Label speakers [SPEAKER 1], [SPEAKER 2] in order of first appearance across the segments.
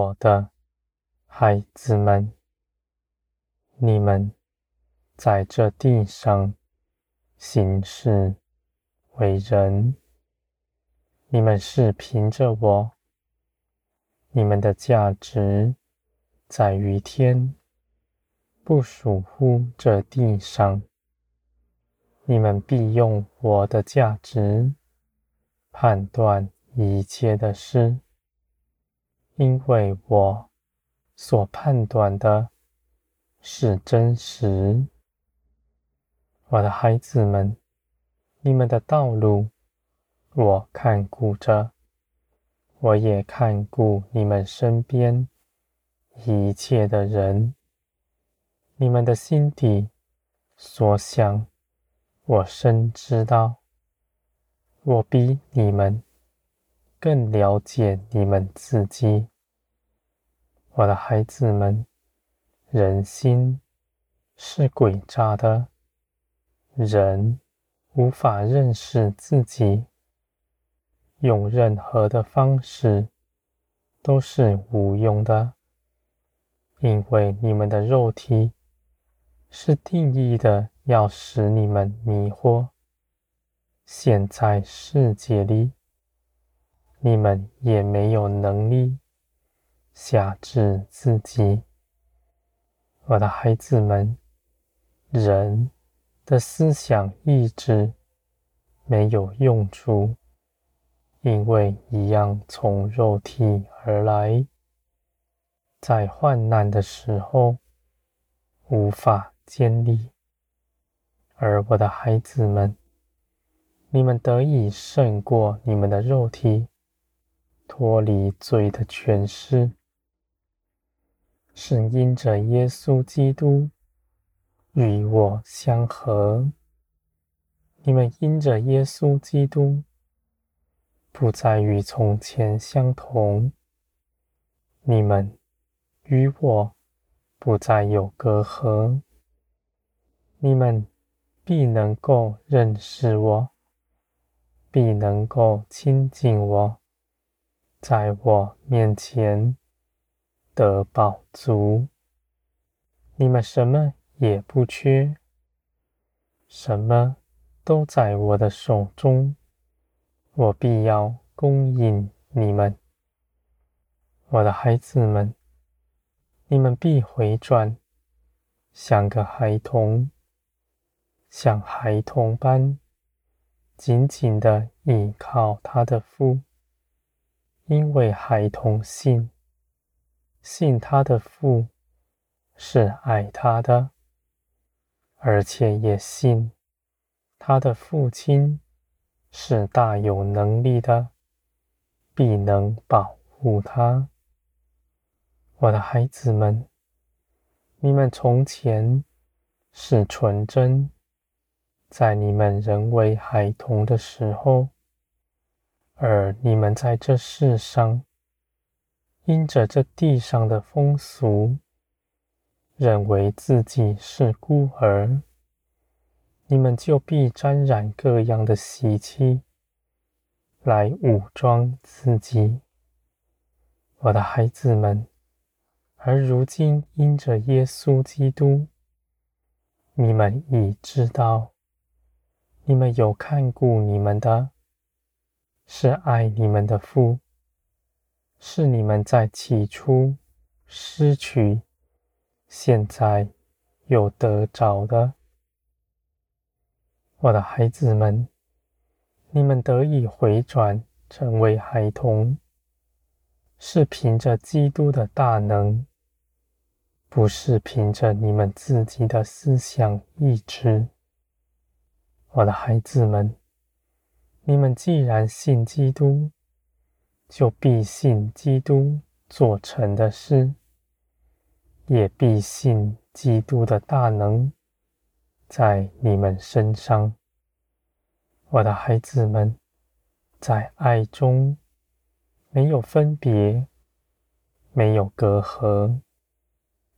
[SPEAKER 1] 我的孩子们，你们在这地上行事为人，你们是凭着我，你们的价值在于天，不属乎这地上。你们必用我的价值判断一切的事，因为我所判断的是真实。我的孩子们，你们的道路我看顾着，我也看顾你们身边一切的人，你们的心底所想。我深知道，我比你们更了解你们自己。我的孩子们，人心是诡诈的，人无法认识自己，用任何的方式都是无用的，因为你们的肉体是定义的。要使你们迷惑，现在世界里，你们也没有能力辖制自己。我的孩子们，人的思想意志没有用处，因为一样从肉体而来，在患难的时候无法建立。而我的孩子们，你们得以胜过你们的肉体，脱离罪的权势，是因着耶稣基督与我相合。你们因着耶稣基督，不再与从前相同，你们与我不再有隔阂，你们。必能够认识我，必能够亲近我，在我面前得饱足。你们什么也不缺，什么都在我的手中，我必要供应你们。我的孩子们，你们必回转，像个孩童。像孩童般紧紧的倚靠他的父，因为孩童信，信他的父是爱他的，而且也信他的父亲是大有能力的，必能保护他。我的孩子们，你们从前是纯真。在你们仍为孩童的时候，而你们在这世上，因着这地上的风俗，认为自己是孤儿，你们就必沾染各样的习气，来武装自己。我的孩子们，而如今因着耶稣基督，你们已知道。你们有看顾你们的，是爱你们的父，是你们在起初失去，现在又得着的。我的孩子们，你们得以回转成为孩童，是凭着基督的大能，不是凭着你们自己的思想意志。我的孩子们，你们既然信基督，就必信基督做成的事，也必信基督的大能在你们身上。我的孩子们，在爱中没有分别，没有隔阂，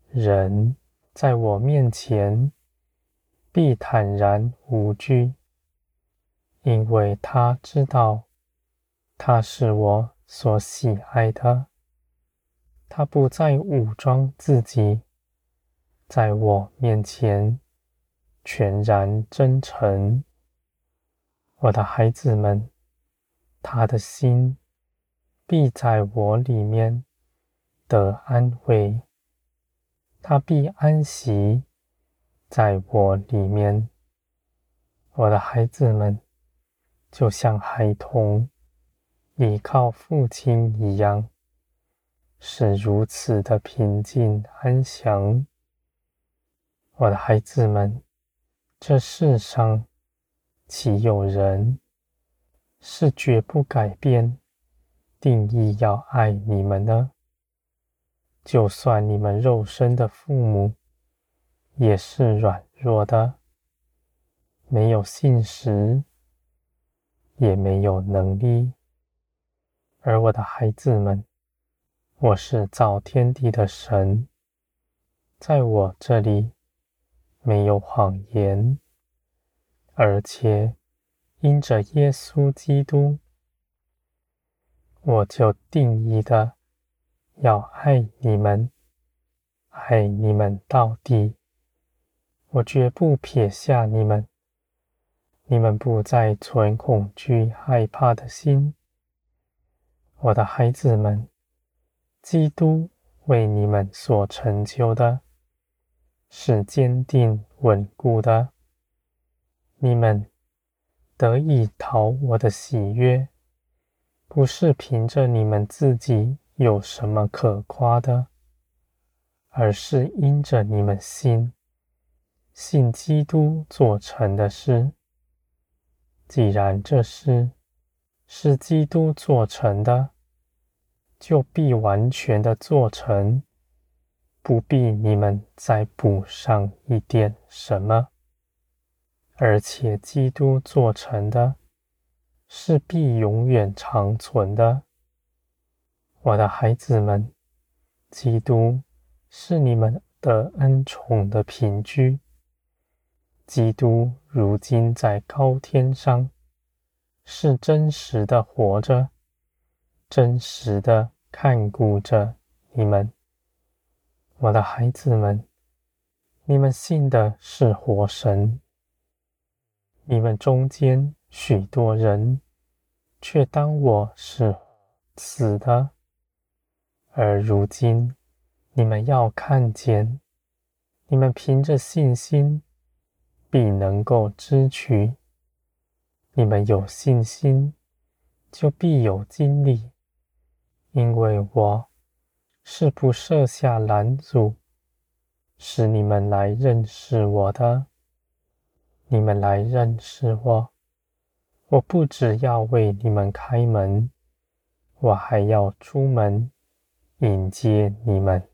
[SPEAKER 1] 人在我面前。必坦然无惧，因为他知道他是我所喜爱的，他不再武装自己，在我面前全然真诚。我的孩子们，他的心必在我里面得安慰，他必安息在我里面。我的孩子们，就像孩童你靠父亲一样。是如此的平静安详，我的孩子们，这世上岂有人是绝不改变定义要爱你们呢？就算你们肉身的父母也是软弱的，没有信实，也没有能力，而我的孩子们。我是造天地的神，在我这里没有谎言，而且因着耶稣基督，我就定义的要爱你们，爱你们到底。我绝不撇下你们，你们不再存恐惧、害怕的心，我的孩子们。基督为你们所成就的，是坚定稳固的。你们得以讨我的喜悦，不是凭着你们自己有什么可夸的，而是因着你们心，信基督做成的事。既然这事是基督做成的，就必完全的做成，不必你们再补上一点什么。而且基督做成的，是必永远长存的。我的孩子们，基督是你们的恩宠的凭据。基督如今在高天上，是真实的活着。真实的看顾着你们，我的孩子们，你们信的是活神。你们中间许多人却当我是死的，而如今你们要看见，你们凭着信心必能够支取。你们有信心，就必有经历。因为我是不设下拦阻，使你们来认识我的。你们来认识我，我不只要为你们开门，我还要出门迎接你们。